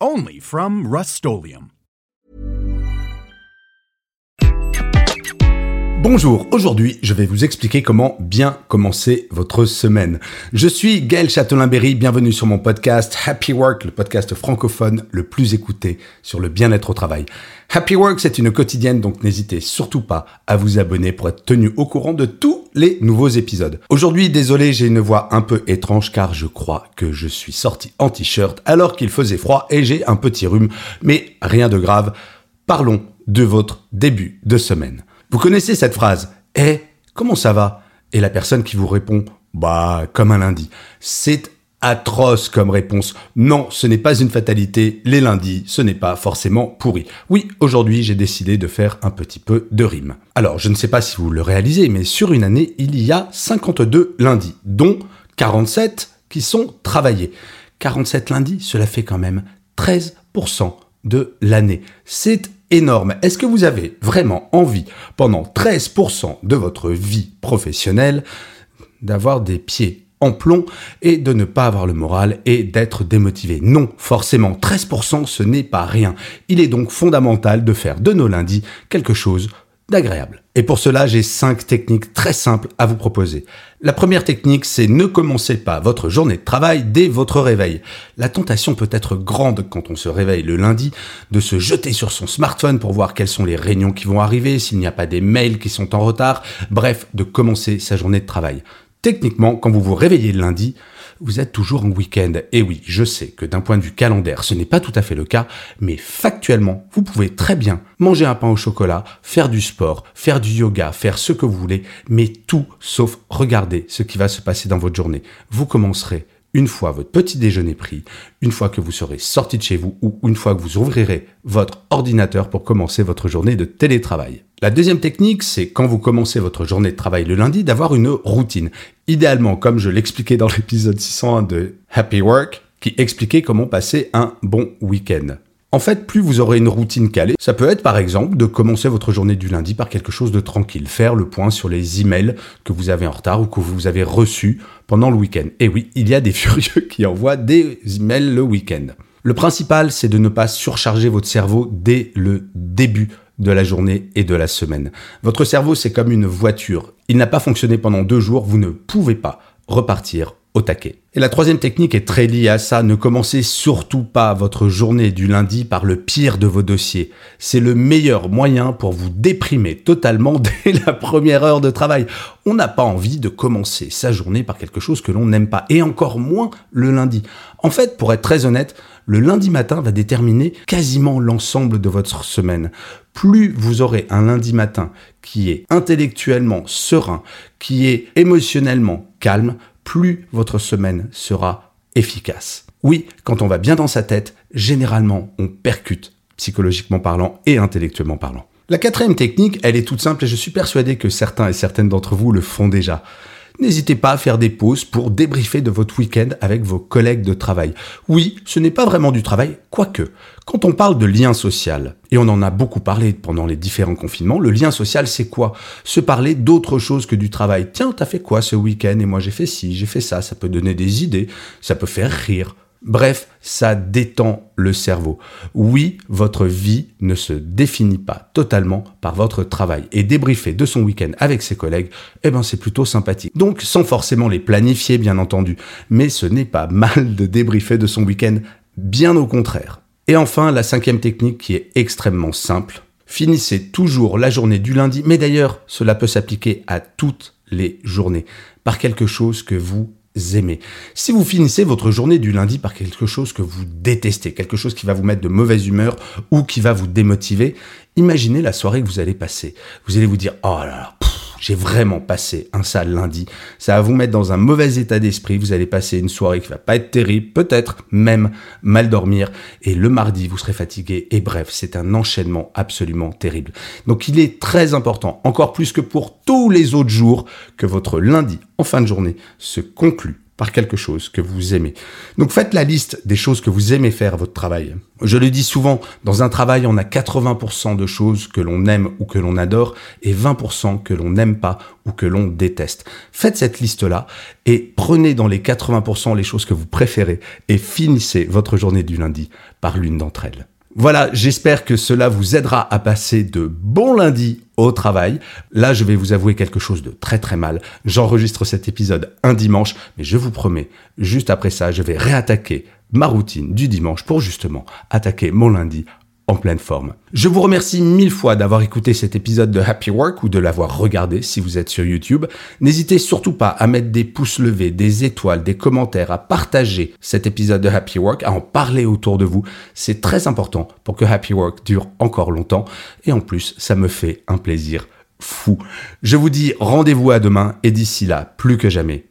Only from Rust Bonjour, aujourd'hui je vais vous expliquer comment bien commencer votre semaine. Je suis Gaël Châtelain-Berry, bienvenue sur mon podcast Happy Work, le podcast francophone le plus écouté sur le bien-être au travail. Happy Work c'est une quotidienne donc n'hésitez surtout pas à vous abonner pour être tenu au courant de tous les nouveaux épisodes. Aujourd'hui désolé j'ai une voix un peu étrange car je crois que je suis sorti en t-shirt alors qu'il faisait froid et j'ai un petit rhume mais rien de grave. Parlons de votre début de semaine. Vous connaissez cette phrase Eh, comment ça va? Et la personne qui vous répond Bah, comme un lundi. C'est atroce comme réponse. Non, ce n'est pas une fatalité. Les lundis, ce n'est pas forcément pourri. Oui, aujourd'hui, j'ai décidé de faire un petit peu de rime. Alors, je ne sais pas si vous le réalisez, mais sur une année, il y a 52 lundis, dont 47 qui sont travaillés. 47 lundis, cela fait quand même 13% de l'année. C'est énorme. Est-ce que vous avez vraiment envie, pendant 13% de votre vie professionnelle, d'avoir des pieds en plomb et de ne pas avoir le moral et d'être démotivé? Non, forcément, 13% ce n'est pas rien. Il est donc fondamental de faire de nos lundis quelque chose d'agréable. Et pour cela, j'ai cinq techniques très simples à vous proposer. La première technique, c'est ne commencez pas votre journée de travail dès votre réveil. La tentation peut être grande quand on se réveille le lundi de se jeter sur son smartphone pour voir quelles sont les réunions qui vont arriver, s'il n'y a pas des mails qui sont en retard, bref, de commencer sa journée de travail. Techniquement, quand vous vous réveillez le lundi, vous êtes toujours en week-end. Et oui, je sais que d'un point de vue calendaire, ce n'est pas tout à fait le cas, mais factuellement, vous pouvez très bien manger un pain au chocolat, faire du sport, faire du yoga, faire ce que vous voulez, mais tout sauf regarder ce qui va se passer dans votre journée. Vous commencerez une fois votre petit déjeuner pris, une fois que vous serez sorti de chez vous ou une fois que vous ouvrirez votre ordinateur pour commencer votre journée de télétravail. La deuxième technique, c'est quand vous commencez votre journée de travail le lundi, d'avoir une routine. Idéalement, comme je l'expliquais dans l'épisode 601 de Happy Work, qui expliquait comment passer un bon week-end. En fait, plus vous aurez une routine calée, ça peut être par exemple de commencer votre journée du lundi par quelque chose de tranquille, faire le point sur les emails que vous avez en retard ou que vous avez reçus pendant le week-end. Et oui, il y a des furieux qui envoient des emails le week-end. Le principal, c'est de ne pas surcharger votre cerveau dès le début de la journée et de la semaine. Votre cerveau, c'est comme une voiture. Il n'a pas fonctionné pendant deux jours, vous ne pouvez pas repartir Et la troisième technique est très liée à ça. Ne commencez surtout pas votre journée du lundi par le pire de vos dossiers. C'est le meilleur moyen pour vous déprimer totalement dès la première heure de travail. On n'a pas envie de commencer sa journée par quelque chose que l'on n'aime pas. Et encore moins le lundi. En fait, pour être très honnête, le lundi matin va déterminer quasiment l'ensemble de votre semaine. Plus vous aurez un lundi matin qui est intellectuellement serein, qui est émotionnellement calme, plus votre semaine sera efficace. Oui, quand on va bien dans sa tête, généralement on percute, psychologiquement parlant et intellectuellement parlant. La quatrième technique, elle est toute simple et je suis persuadé que certains et certaines d'entre vous le font déjà. N'hésitez pas à faire des pauses pour débriefer de votre week-end avec vos collègues de travail. Oui, ce n'est pas vraiment du travail, quoique. Quand on parle de lien social, et on en a beaucoup parlé pendant les différents confinements, le lien social c'est quoi? Se parler d'autre chose que du travail. Tiens, t'as fait quoi ce week-end? Et moi j'ai fait ci, j'ai fait ça. Ça peut donner des idées, ça peut faire rire, Bref, ça détend le cerveau. Oui, votre vie ne se définit pas totalement par votre travail. Et débriefer de son week-end avec ses collègues, eh ben c'est plutôt sympathique. Donc sans forcément les planifier, bien entendu. Mais ce n'est pas mal de débriefer de son week-end, bien au contraire. Et enfin, la cinquième technique qui est extrêmement simple. Finissez toujours la journée du lundi, mais d'ailleurs, cela peut s'appliquer à toutes les journées, par quelque chose que vous Si vous finissez votre journée du lundi par quelque chose que vous détestez, quelque chose qui va vous mettre de mauvaise humeur ou qui va vous démotiver, imaginez la soirée que vous allez passer. Vous allez vous dire, oh là là, j'ai vraiment passé un sale lundi. Ça va vous mettre dans un mauvais état d'esprit. Vous allez passer une soirée qui va pas être terrible, peut-être même mal dormir. Et le mardi, vous serez fatigué. Et bref, c'est un enchaînement absolument terrible. Donc il est très important, encore plus que pour tous les autres jours, que votre lundi en fin de journée se conclue par quelque chose que vous aimez. Donc faites la liste des choses que vous aimez faire à votre travail. Je le dis souvent, dans un travail, on a 80% de choses que l'on aime ou que l'on adore et 20% que l'on n'aime pas ou que l'on déteste. Faites cette liste-là et prenez dans les 80% les choses que vous préférez et finissez votre journée du lundi par l'une d'entre elles. Voilà, j'espère que cela vous aidera à passer de bons lundis au travail. Là, je vais vous avouer quelque chose de très très mal. J'enregistre cet épisode un dimanche, mais je vous promets, juste après ça, je vais réattaquer ma routine du dimanche pour justement attaquer mon lundi en pleine forme. Je vous remercie mille fois d'avoir écouté cet épisode de Happy Work ou de l'avoir regardé si vous êtes sur YouTube. N'hésitez surtout pas à mettre des pouces levés, des étoiles, des commentaires, à partager cet épisode de Happy Work, à en parler autour de vous. C'est très important pour que Happy Work dure encore longtemps et en plus, ça me fait un plaisir fou. Je vous dis rendez-vous à demain et d'ici là, plus que jamais,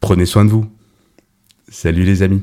prenez soin de vous. Salut les amis.